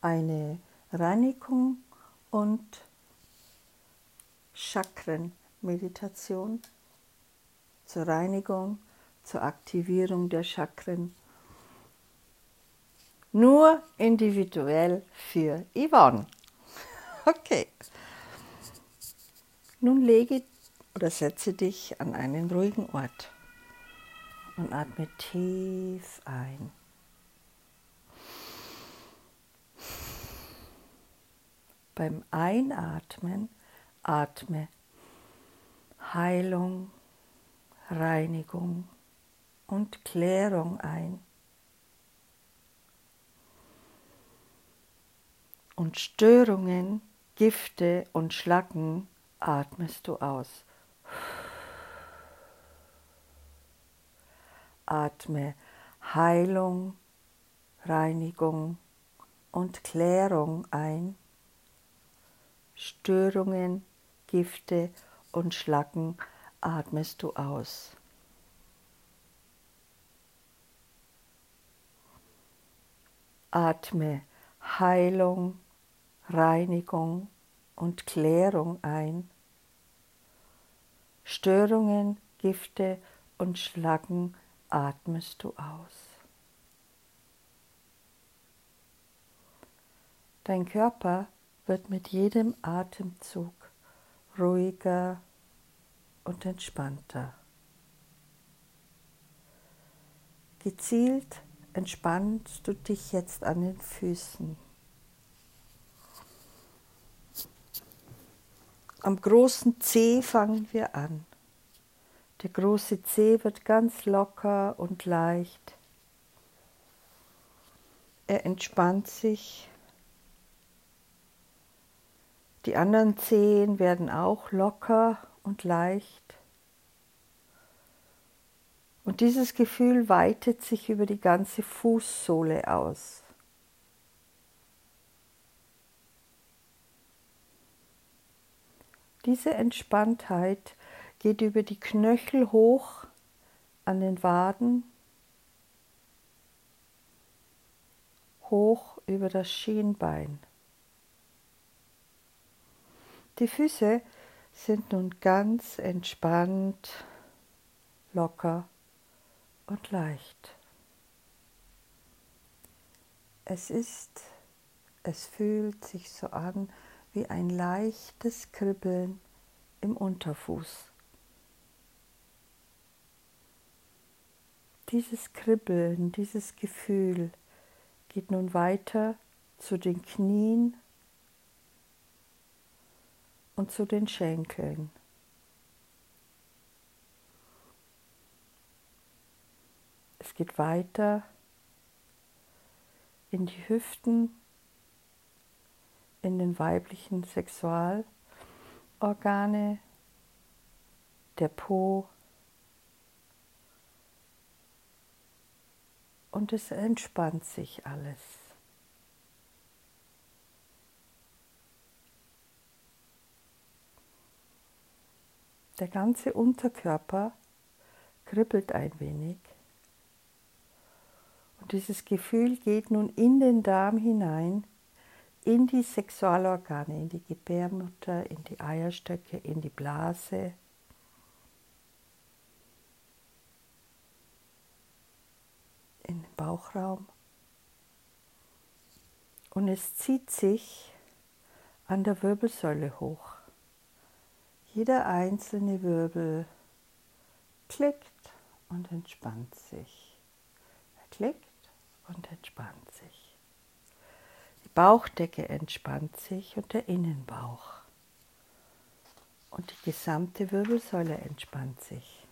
eine Reinigung und Chakrenmeditation zur Reinigung, zur Aktivierung der Chakren. Nur individuell für Yvonne. Okay. Nun lege oder setze dich an einen ruhigen Ort und atme tief ein. Beim Einatmen atme Heilung, Reinigung und Klärung ein. Und Störungen, Gifte und Schlacken atmest du aus. Atme Heilung, Reinigung und Klärung ein. Störungen, Gifte und Schlacken atmest du aus. Atme Heilung, Reinigung und Klärung ein. Störungen, Gifte und Schlacken atmest du aus. Dein Körper wird mit jedem Atemzug ruhiger und entspannter. Gezielt entspannst du dich jetzt an den Füßen. Am großen C fangen wir an. Der große C wird ganz locker und leicht. Er entspannt sich die anderen Zehen werden auch locker und leicht. Und dieses Gefühl weitet sich über die ganze Fußsohle aus. Diese Entspanntheit geht über die Knöchel hoch an den Waden, hoch über das Schienbein. Die Füße sind nun ganz entspannt, locker und leicht. Es ist, es fühlt sich so an wie ein leichtes Kribbeln im Unterfuß. Dieses Kribbeln, dieses Gefühl geht nun weiter zu den Knien und zu den Schenkeln. Es geht weiter in die Hüften, in den weiblichen Sexualorgane, der Po und es entspannt sich alles. Der ganze Unterkörper kribbelt ein wenig. Und dieses Gefühl geht nun in den Darm hinein, in die Sexualorgane, in die Gebärmutter, in die Eierstöcke, in die Blase. in den Bauchraum. Und es zieht sich an der Wirbelsäule hoch. Jeder einzelne Wirbel klickt und entspannt sich. Er klickt und entspannt sich. Die Bauchdecke entspannt sich und der Innenbauch. Und die gesamte Wirbelsäule entspannt sich.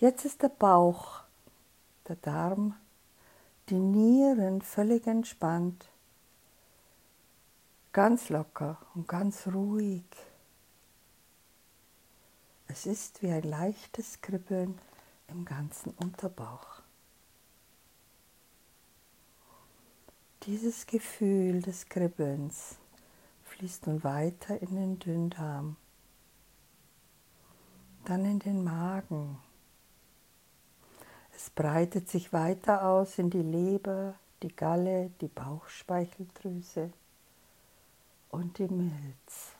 Jetzt ist der Bauch, der Darm, die Nieren völlig entspannt ganz locker und ganz ruhig. Es ist wie ein leichtes Kribbeln im ganzen Unterbauch. Dieses Gefühl des Kribbelns fließt nun weiter in den Dünndarm, dann in den Magen. Es breitet sich weiter aus in die Leber, die Galle, die Bauchspeicheldrüse und die Milz.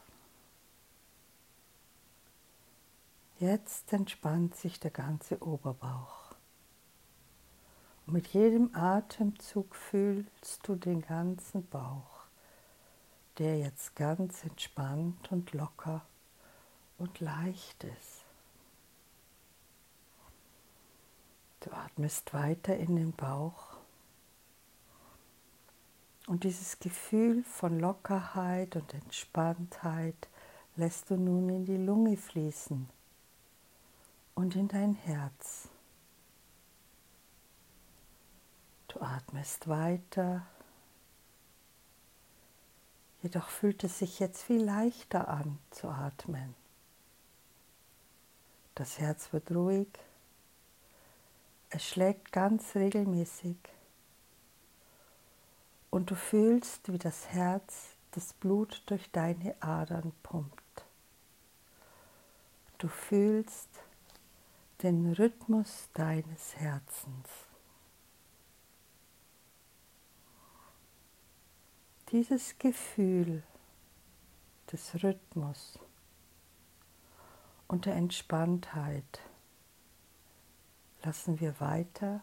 Jetzt entspannt sich der ganze Oberbauch. Und mit jedem Atemzug fühlst du den ganzen Bauch, der jetzt ganz entspannt und locker und leicht ist. Du atmest weiter in den Bauch und dieses Gefühl von Lockerheit und Entspanntheit lässt du nun in die Lunge fließen und in dein Herz. Du atmest weiter, jedoch fühlt es sich jetzt viel leichter an zu atmen. Das Herz wird ruhig, es schlägt ganz regelmäßig und du fühlst, wie das Herz das Blut durch deine Adern pumpt. Du fühlst, den Rhythmus deines Herzens. Dieses Gefühl des Rhythmus und der Entspanntheit lassen wir weiter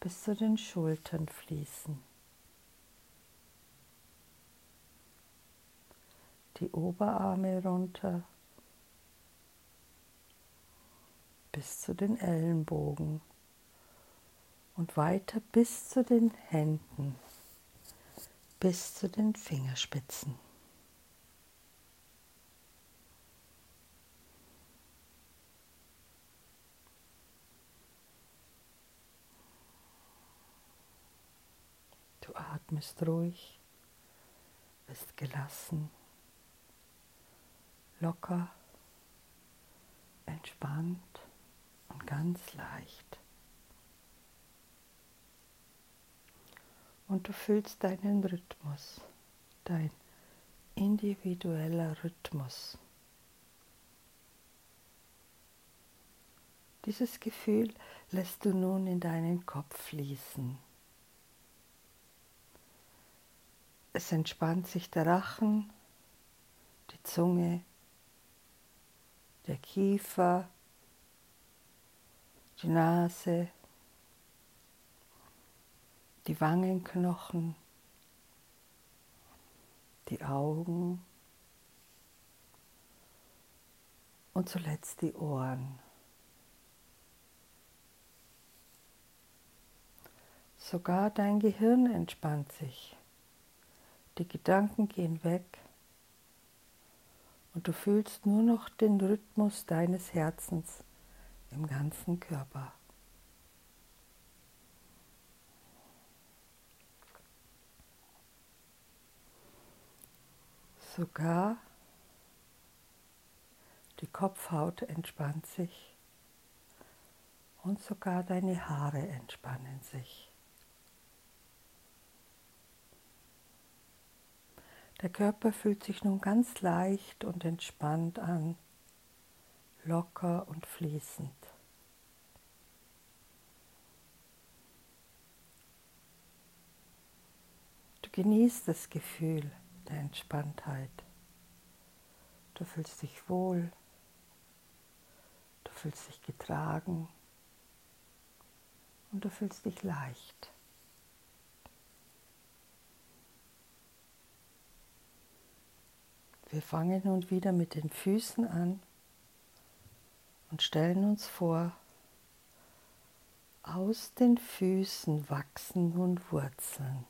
bis zu den Schultern fließen. Die Oberarme runter bis zu den Ellenbogen und weiter bis zu den Händen, bis zu den Fingerspitzen. Du atmest ruhig, bist gelassen, locker, entspannt und ganz leicht. Und du fühlst deinen Rhythmus, dein individueller Rhythmus. Dieses Gefühl lässt du nun in deinen Kopf fließen. Es entspannt sich der Rachen, die Zunge, der Kiefer, die Nase, die Wangenknochen, die Augen und zuletzt die Ohren. Sogar dein Gehirn entspannt sich. Die Gedanken gehen weg und du fühlst nur noch den Rhythmus deines Herzens im ganzen Körper. Sogar die Kopfhaut entspannt sich und sogar deine Haare entspannen sich. Der Körper fühlt sich nun ganz leicht und entspannt an locker und fließend. Du genießt das Gefühl der Entspanntheit. Du fühlst dich wohl, du fühlst dich getragen und du fühlst dich leicht. Wir fangen nun wieder mit den Füßen an und stellen uns vor, aus den Füßen wachsen nun Wurzeln.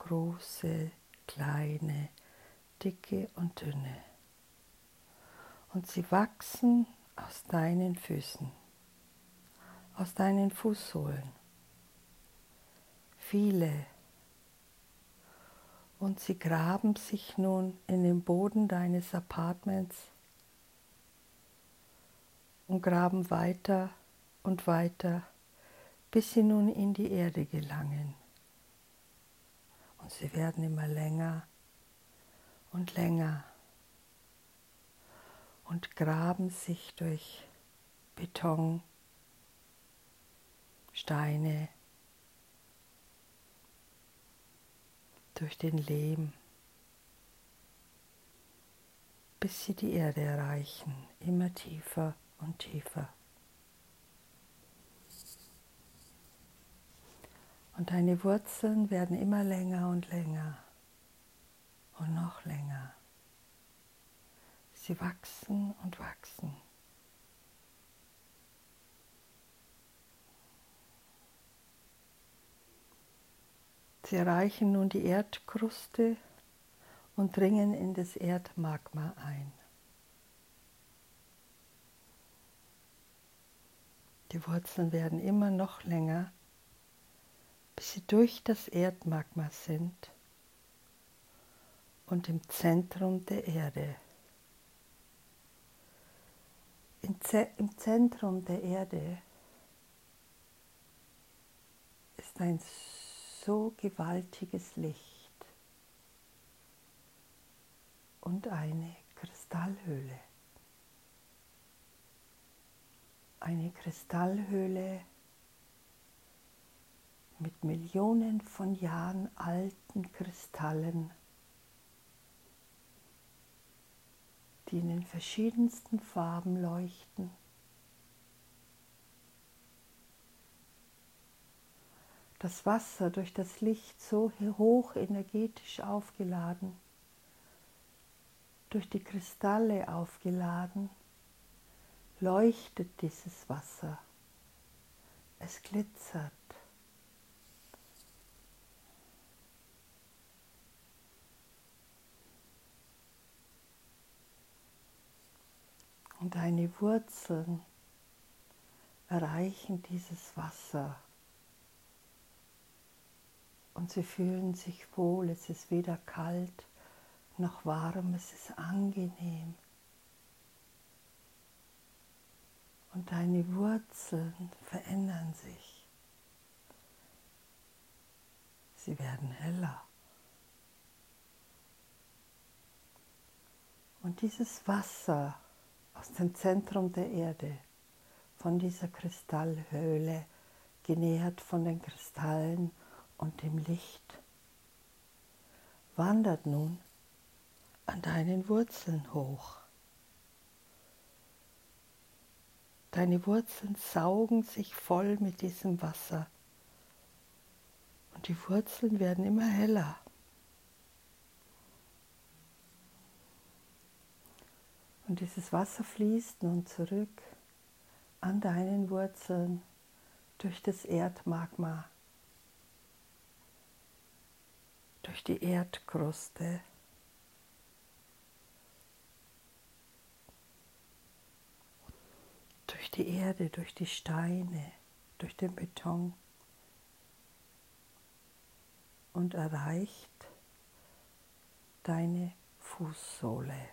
Große, kleine, dicke und dünne. Und sie wachsen aus deinen Füßen, aus deinen Fußsohlen. Viele. Und sie graben sich nun in den Boden deines Apartments und graben weiter und weiter, bis sie nun in die Erde gelangen. Und sie werden immer länger und länger und graben sich durch Beton, Steine, durch den Lehm, bis sie die Erde erreichen, immer tiefer und tiefer. Und deine Wurzeln werden immer länger und länger und noch länger. Sie wachsen und wachsen. Sie erreichen nun die Erdkruste und dringen in das Erdmagma ein. Die Wurzeln werden immer noch länger, bis sie durch das Erdmagma sind und im Zentrum der Erde. Im Zentrum der Erde ist ein so gewaltiges Licht und eine Kristallhöhle. Eine Kristallhöhle mit Millionen von Jahren alten Kristallen, die in den verschiedensten Farben leuchten. Das Wasser durch das Licht so hoch energetisch aufgeladen, durch die Kristalle aufgeladen, leuchtet dieses Wasser. Es glitzert. Und deine Wurzeln erreichen dieses Wasser. Und sie fühlen sich wohl, es ist weder kalt noch warm, es ist angenehm. Und deine Wurzeln verändern sich. Sie werden heller. Und dieses Wasser aus dem Zentrum der Erde, von dieser Kristallhöhle, genährt von den Kristallen und dem Licht, wandert nun an deinen Wurzeln hoch. Deine Wurzeln saugen sich voll mit diesem Wasser und die Wurzeln werden immer heller. Und dieses Wasser fließt nun zurück an deinen Wurzeln durch das Erdmagma, durch die Erdkruste. durch die Erde, durch die Steine, durch den Beton und erreicht deine Fußsohle.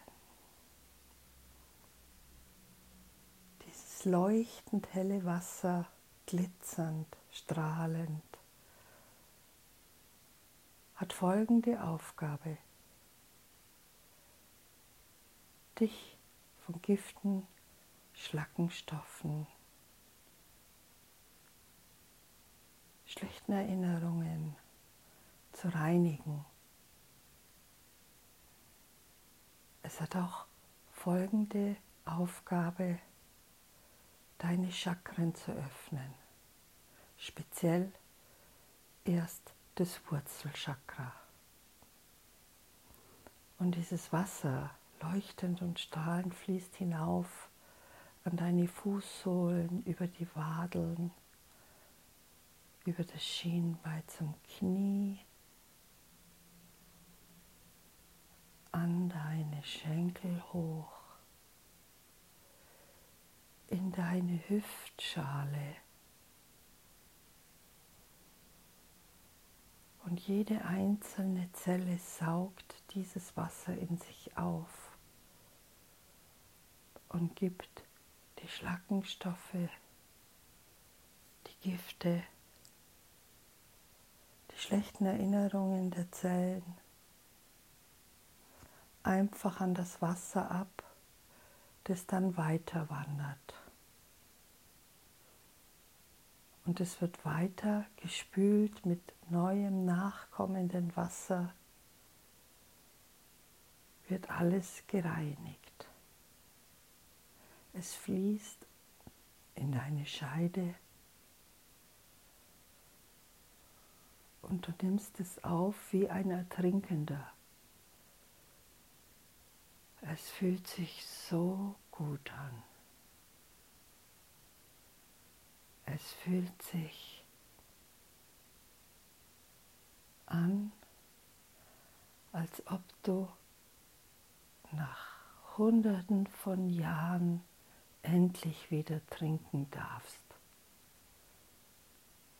Dieses leuchtend helle Wasser, glitzernd, strahlend, hat folgende Aufgabe. Dich von Giften Schlackenstoffen, schlechten Erinnerungen zu reinigen. Es hat auch folgende Aufgabe, deine Chakren zu öffnen, speziell erst das Wurzelchakra. Und dieses Wasser, leuchtend und strahlend, fließt hinauf an deine Fußsohlen, über die Wadeln, über das Schienbein zum Knie, an deine Schenkel hoch, in deine Hüftschale. Und jede einzelne Zelle saugt dieses Wasser in sich auf und gibt die Schlackenstoffe, die Gifte, die schlechten Erinnerungen der Zellen einfach an das Wasser ab, das dann weiter wandert. Und es wird weiter gespült mit neuem nachkommenden Wasser, wird alles gereinigt. Es fließt in deine Scheide und du nimmst es auf wie ein Ertrinkender. Es fühlt sich so gut an. Es fühlt sich an, als ob du nach Hunderten von Jahren endlich wieder trinken darfst.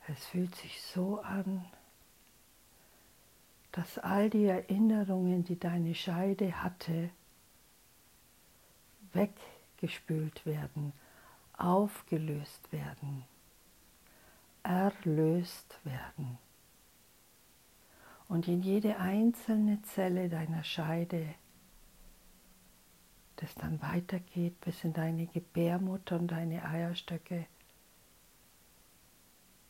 Es fühlt sich so an, dass all die Erinnerungen, die deine Scheide hatte, weggespült werden, aufgelöst werden, erlöst werden. Und in jede einzelne Zelle deiner Scheide, das dann weitergeht bis in deine Gebärmutter und deine Eierstöcke,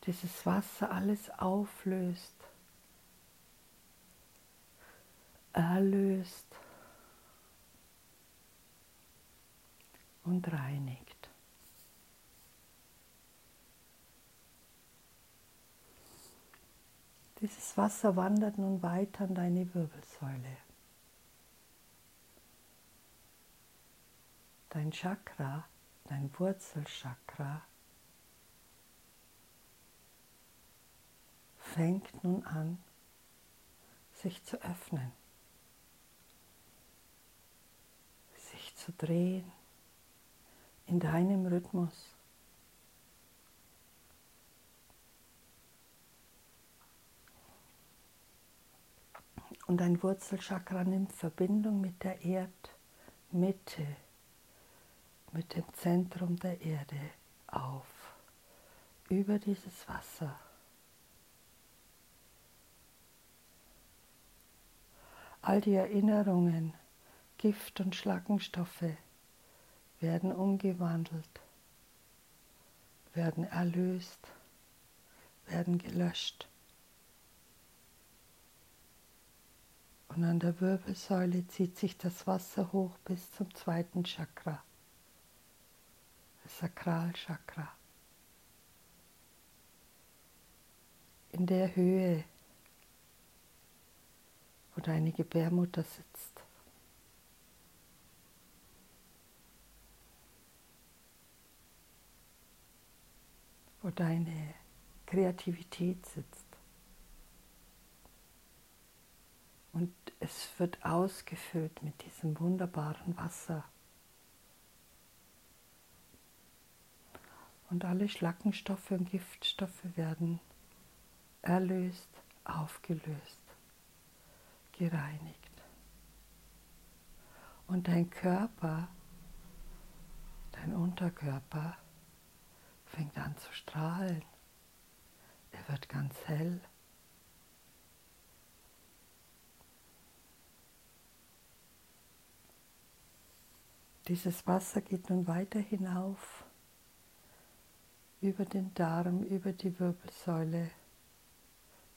dieses Wasser alles auflöst, erlöst und reinigt. Dieses Wasser wandert nun weiter an deine Wirbelsäule. Dein Chakra, dein Wurzelchakra fängt nun an, sich zu öffnen, sich zu drehen in deinem Rhythmus. Und dein Wurzelchakra nimmt Verbindung mit der Erdmitte, mit dem Zentrum der Erde auf, über dieses Wasser. All die Erinnerungen, Gift und Schlackenstoffe werden umgewandelt, werden erlöst, werden gelöscht. Und an der Wirbelsäule zieht sich das Wasser hoch bis zum zweiten Chakra, das Sakralchakra. In der Höhe, wo deine Gebärmutter sitzt. wo deine Kreativität sitzt. Und es wird ausgefüllt mit diesem wunderbaren Wasser. Und alle Schlackenstoffe und Giftstoffe werden erlöst, aufgelöst, gereinigt. Und dein Körper, dein Unterkörper, fängt an zu strahlen. Er wird ganz hell. Dieses Wasser geht nun weiter hinauf über den Darm, über die Wirbelsäule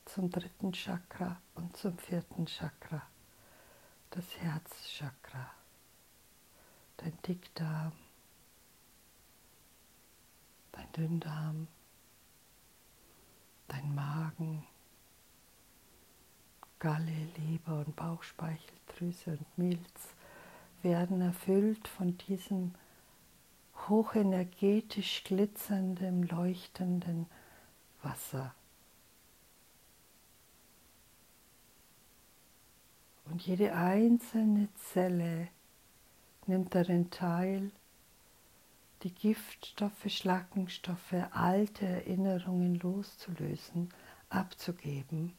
zum dritten Chakra und zum vierten Chakra, das Herzchakra, dein Dickdarm, dein Dünndarm, dein Magen, Galle, Leber und Bauchspeicheldrüse und Milz werden erfüllt von diesem hochenergetisch glitzernden, leuchtenden Wasser. Und jede einzelne Zelle nimmt darin teil die Giftstoffe, Schlackenstoffe, alte Erinnerungen loszulösen, abzugeben.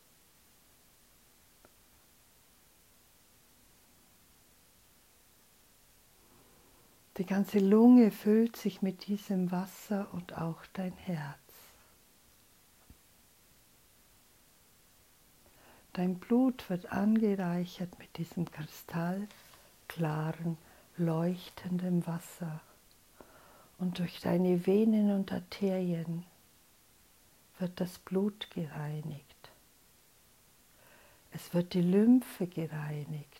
Die ganze Lunge füllt sich mit diesem Wasser und auch dein Herz. Dein Blut wird angereichert mit diesem kristallklaren, leuchtenden Wasser und durch deine Venen und Arterien wird das Blut gereinigt. Es wird die Lymphe gereinigt.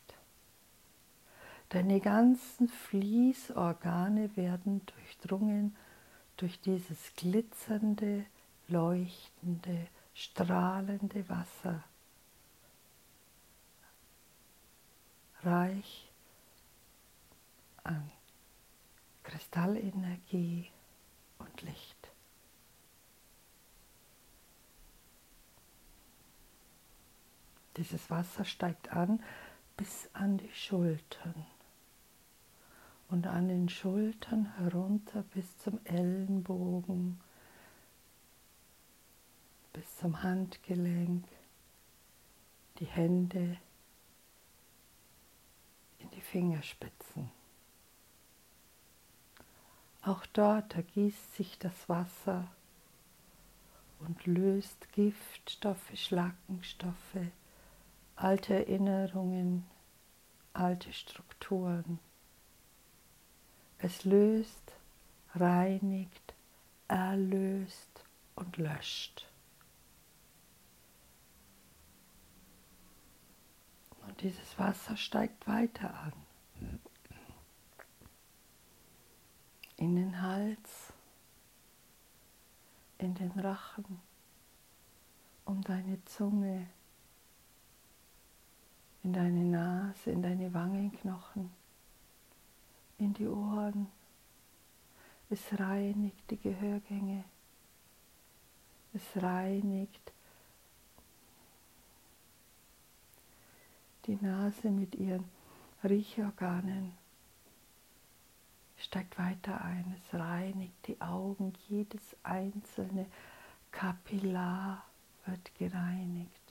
Deine ganzen Fließorgane werden durchdrungen durch dieses glitzernde, leuchtende, strahlende Wasser. Reich an Kristallenergie und Licht. Dieses Wasser steigt an bis an die Schultern und an den Schultern herunter bis zum Ellenbogen, bis zum Handgelenk, die Hände in die Fingerspitzen. Auch dort ergießt sich das Wasser und löst Giftstoffe, Schlackenstoffe, alte Erinnerungen, alte Strukturen. Es löst, reinigt, erlöst und löscht. Und dieses Wasser steigt weiter an. In den Hals, in den Rachen, um deine Zunge, in deine Nase, in deine Wangenknochen, in die Ohren. Es reinigt die Gehörgänge. Es reinigt die Nase mit ihren Riechorganen. Steigt weiter ein. Es reinigt die Augen. Jedes einzelne Kapillar wird gereinigt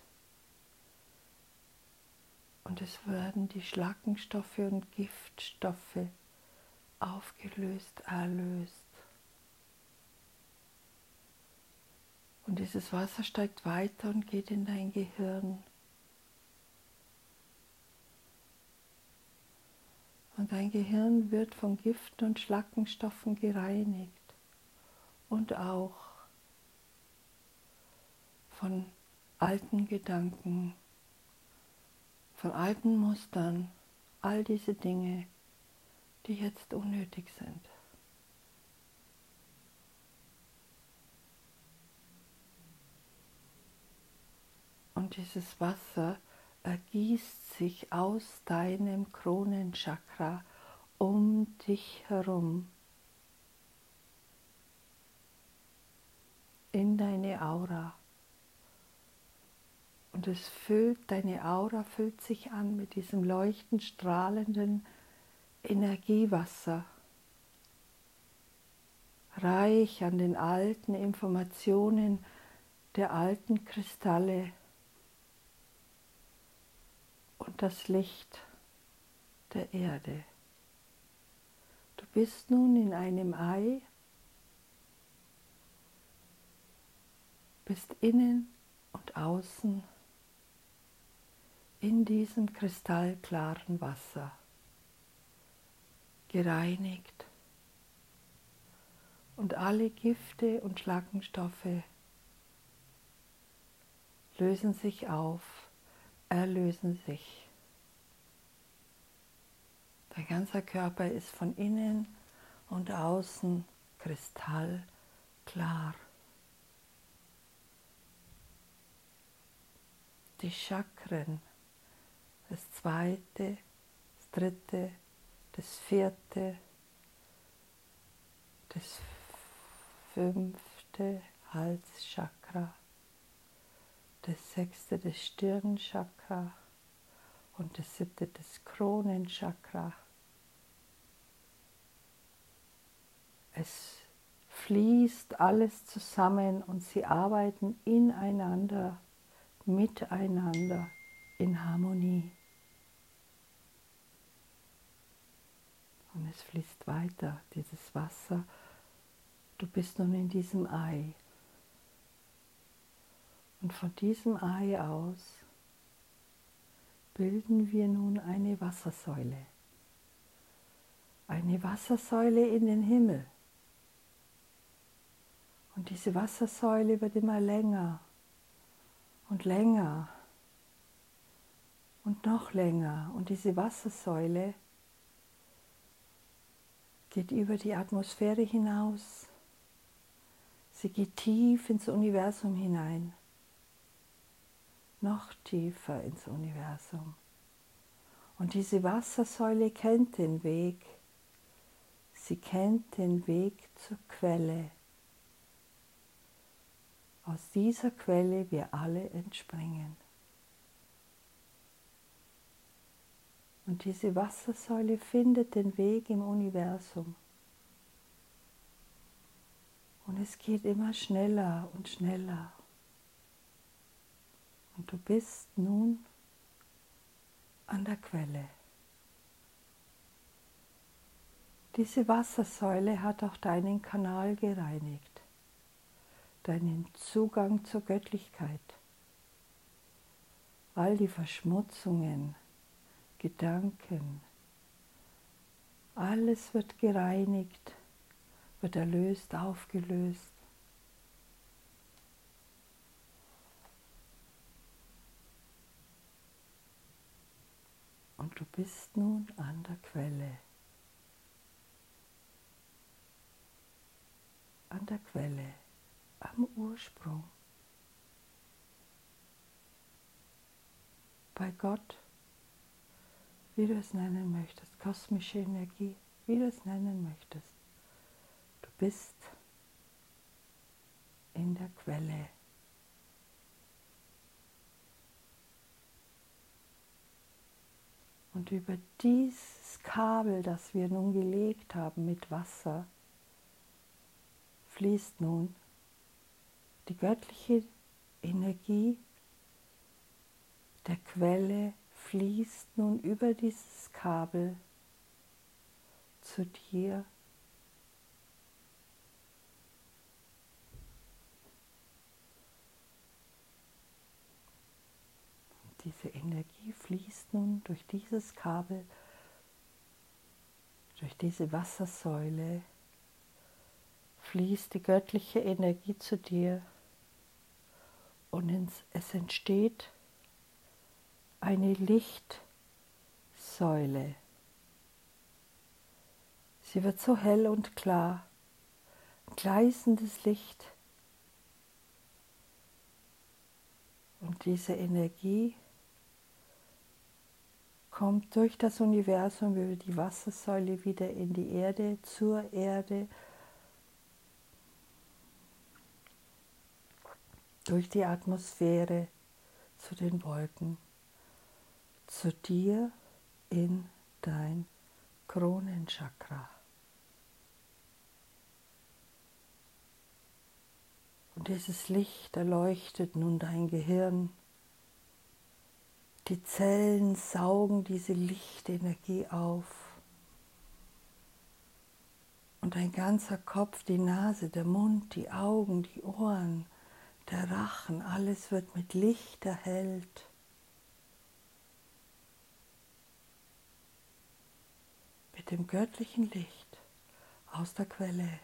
und es werden die Schlackenstoffe und Giftstoffe aufgelöst, erlöst. Und dieses Wasser steigt weiter und geht in dein Gehirn. Und dein Gehirn wird von Gift und Schlackenstoffen gereinigt und auch von alten Gedanken, von alten Mustern, all diese Dinge, die jetzt unnötig sind. Und dieses Wasser ergießt sich aus deinem Kronenchakra um dich herum in deine Aura. Und es füllt, deine Aura füllt sich an mit diesem leuchtend strahlenden Energiewasser, reich an den alten Informationen der alten Kristalle. Und das Licht der Erde. Du bist nun in einem Ei, bist innen und außen in diesem kristallklaren Wasser, gereinigt und alle Gifte und Schlackenstoffe lösen sich auf, erlösen sich. Dein ganzer Körper ist von innen und außen kristallklar. Die Chakren das zweite, das dritte, das vierte, das fünfte Halschakra, das sechste das Stirnchakra und das siebte das Kronenchakra. Es fließt alles zusammen und sie arbeiten ineinander, miteinander in Harmonie. Und es fließt weiter, dieses Wasser. Du bist nun in diesem Ei. Und von diesem Ei aus bilden wir nun eine Wassersäule. Eine Wassersäule in den Himmel. Und diese Wassersäule wird immer länger und länger und noch länger. Und diese Wassersäule geht über die Atmosphäre hinaus. Sie geht tief ins Universum hinein, noch tiefer ins Universum. Und diese Wassersäule kennt den Weg. Sie kennt den Weg zur Quelle. Aus dieser Quelle wir alle entspringen. Und diese Wassersäule findet den Weg im Universum. Und es geht immer schneller und schneller. Und du bist nun an der Quelle. Diese Wassersäule hat auch deinen Kanal gereinigt, deinen Zugang zur Göttlichkeit. All die Verschmutzungen, Gedanken, alles wird gereinigt, wird erlöst, aufgelöst. Und du bist nun an der Quelle. An der Quelle, am Ursprung. Bei Gott, wie du es nennen möchtest, kosmische Energie, wie du es nennen möchtest. Du bist in der Quelle. Und über dieses Kabel, das wir nun gelegt haben mit Wasser, fließt nun die göttliche Energie der Quelle fließt nun über dieses Kabel zu dir. Diese Energie fließt nun durch dieses Kabel, durch diese Wassersäule, fließt die göttliche Energie zu dir und es entsteht eine Lichtsäule. Sie wird so hell und klar, gleißendes Licht. Und diese Energie kommt durch das Universum über die Wassersäule wieder in die Erde, zur Erde, durch die Atmosphäre zu den Wolken, zu dir in dein Kronenchakra. Und dieses Licht erleuchtet nun dein Gehirn, die Zellen saugen diese Lichtenergie auf. Und dein ganzer Kopf, die Nase, der Mund, die Augen, die Ohren, der Rachen, alles wird mit Licht erhellt. Dem göttlichen Licht aus der Quelle.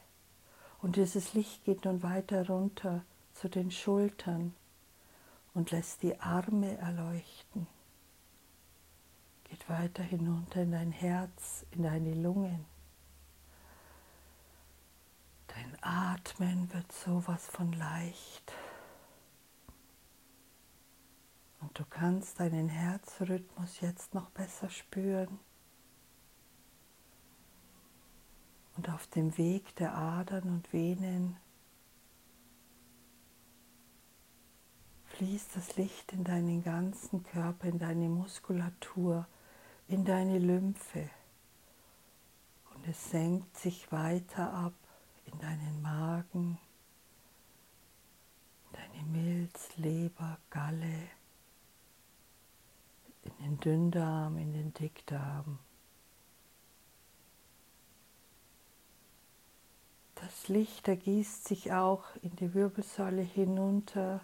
Und dieses Licht geht nun weiter runter zu den Schultern, und lässt die Arme erleuchten. Geht weiter hinunter in dein Herz, in deine Lungen. Dein Atmen wird sowas von leicht. Und du kannst deinen Herzrhythmus jetzt noch besser spüren. Und auf dem Weg der Adern und Venen fließt das Licht in deinen ganzen Körper, in deine Muskulatur, in deine Lymphe. Und es senkt sich weiter ab in deinen Magen, in deine Milz, Leber, Galle, in den Dünndarm, in den Dickdarm. Das Licht ergießt sich auch in die Wirbelsäule hinunter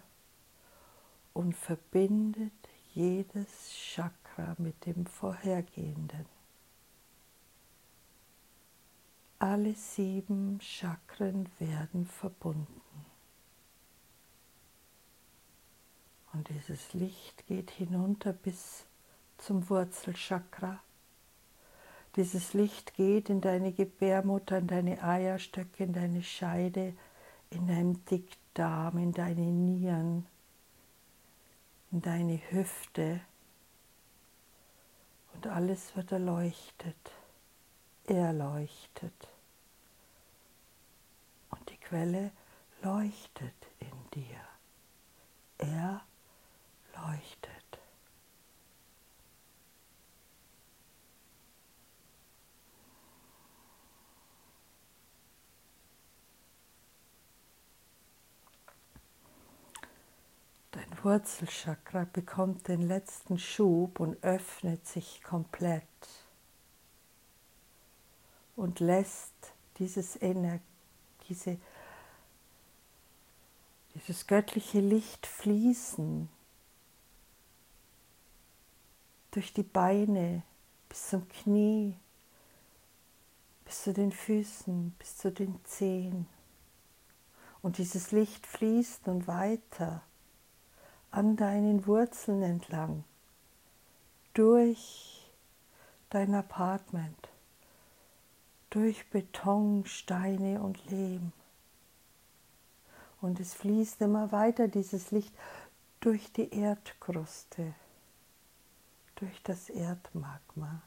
und verbindet jedes Chakra mit dem vorhergehenden. Alle sieben Chakren werden verbunden. Und dieses Licht geht hinunter bis zum Wurzelchakra dieses Licht geht in deine Gebärmutter, in deine Eierstöcke, in deine Scheide, in deinen Dickdarm, in deine Nieren, in deine Hüfte. Und alles wird erleuchtet, erleuchtet. Und die Quelle leuchtet in dir. Er leuchtet. Dein Wurzelchakra bekommt den letzten Schub und öffnet sich komplett und lässt dieses, Ener diese, dieses göttliche Licht fließen durch die Beine bis zum Knie, bis zu den Füßen, bis zu den Zehen. Und dieses Licht fließt nun weiter an deinen Wurzeln entlang, durch dein Apartment, durch Beton, Steine und Lehm. Und es fließt immer weiter, dieses Licht, durch die Erdkruste, durch das Erdmagma.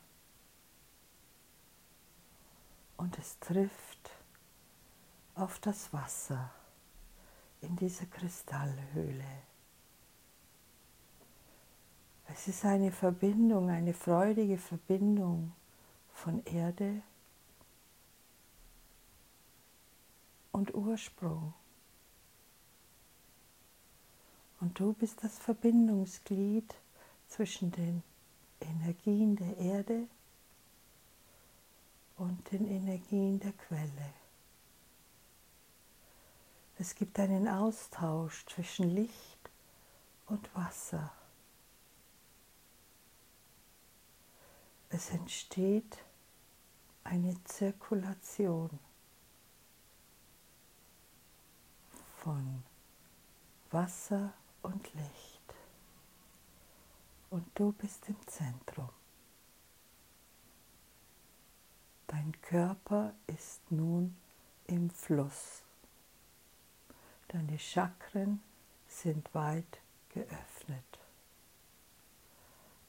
Und es trifft auf das Wasser in dieser Kristallhöhle. Es ist eine Verbindung, eine freudige Verbindung von Erde und Ursprung. Und du bist das Verbindungsglied zwischen den Energien der Erde und den Energien der Quelle. Es gibt einen Austausch zwischen Licht und Wasser. Es entsteht eine Zirkulation von Wasser und Licht. Und du bist im Zentrum. Dein Körper ist nun im Fluss. Deine Chakren sind weit geöffnet.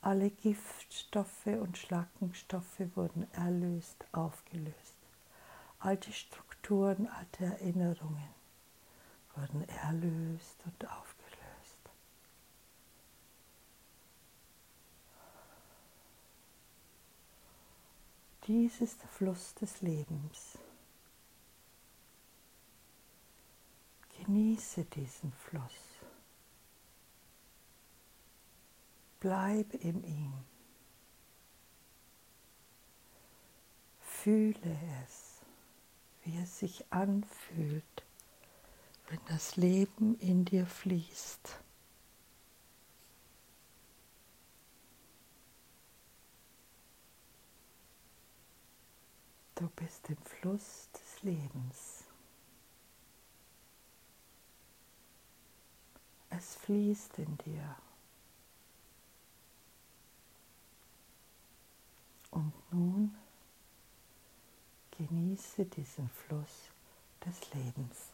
Alle Giftstoffe und Schlackenstoffe wurden erlöst, aufgelöst. Alte Strukturen, alte Erinnerungen wurden erlöst und aufgelöst. Dies ist der Fluss des Lebens. Genieße diesen Fluss. Bleib in ihm. Fühle es, wie es sich anfühlt, wenn das Leben in dir fließt. Du bist im Fluss des Lebens. Es fließt in dir. Und nun genieße diesen Fluss des Lebens.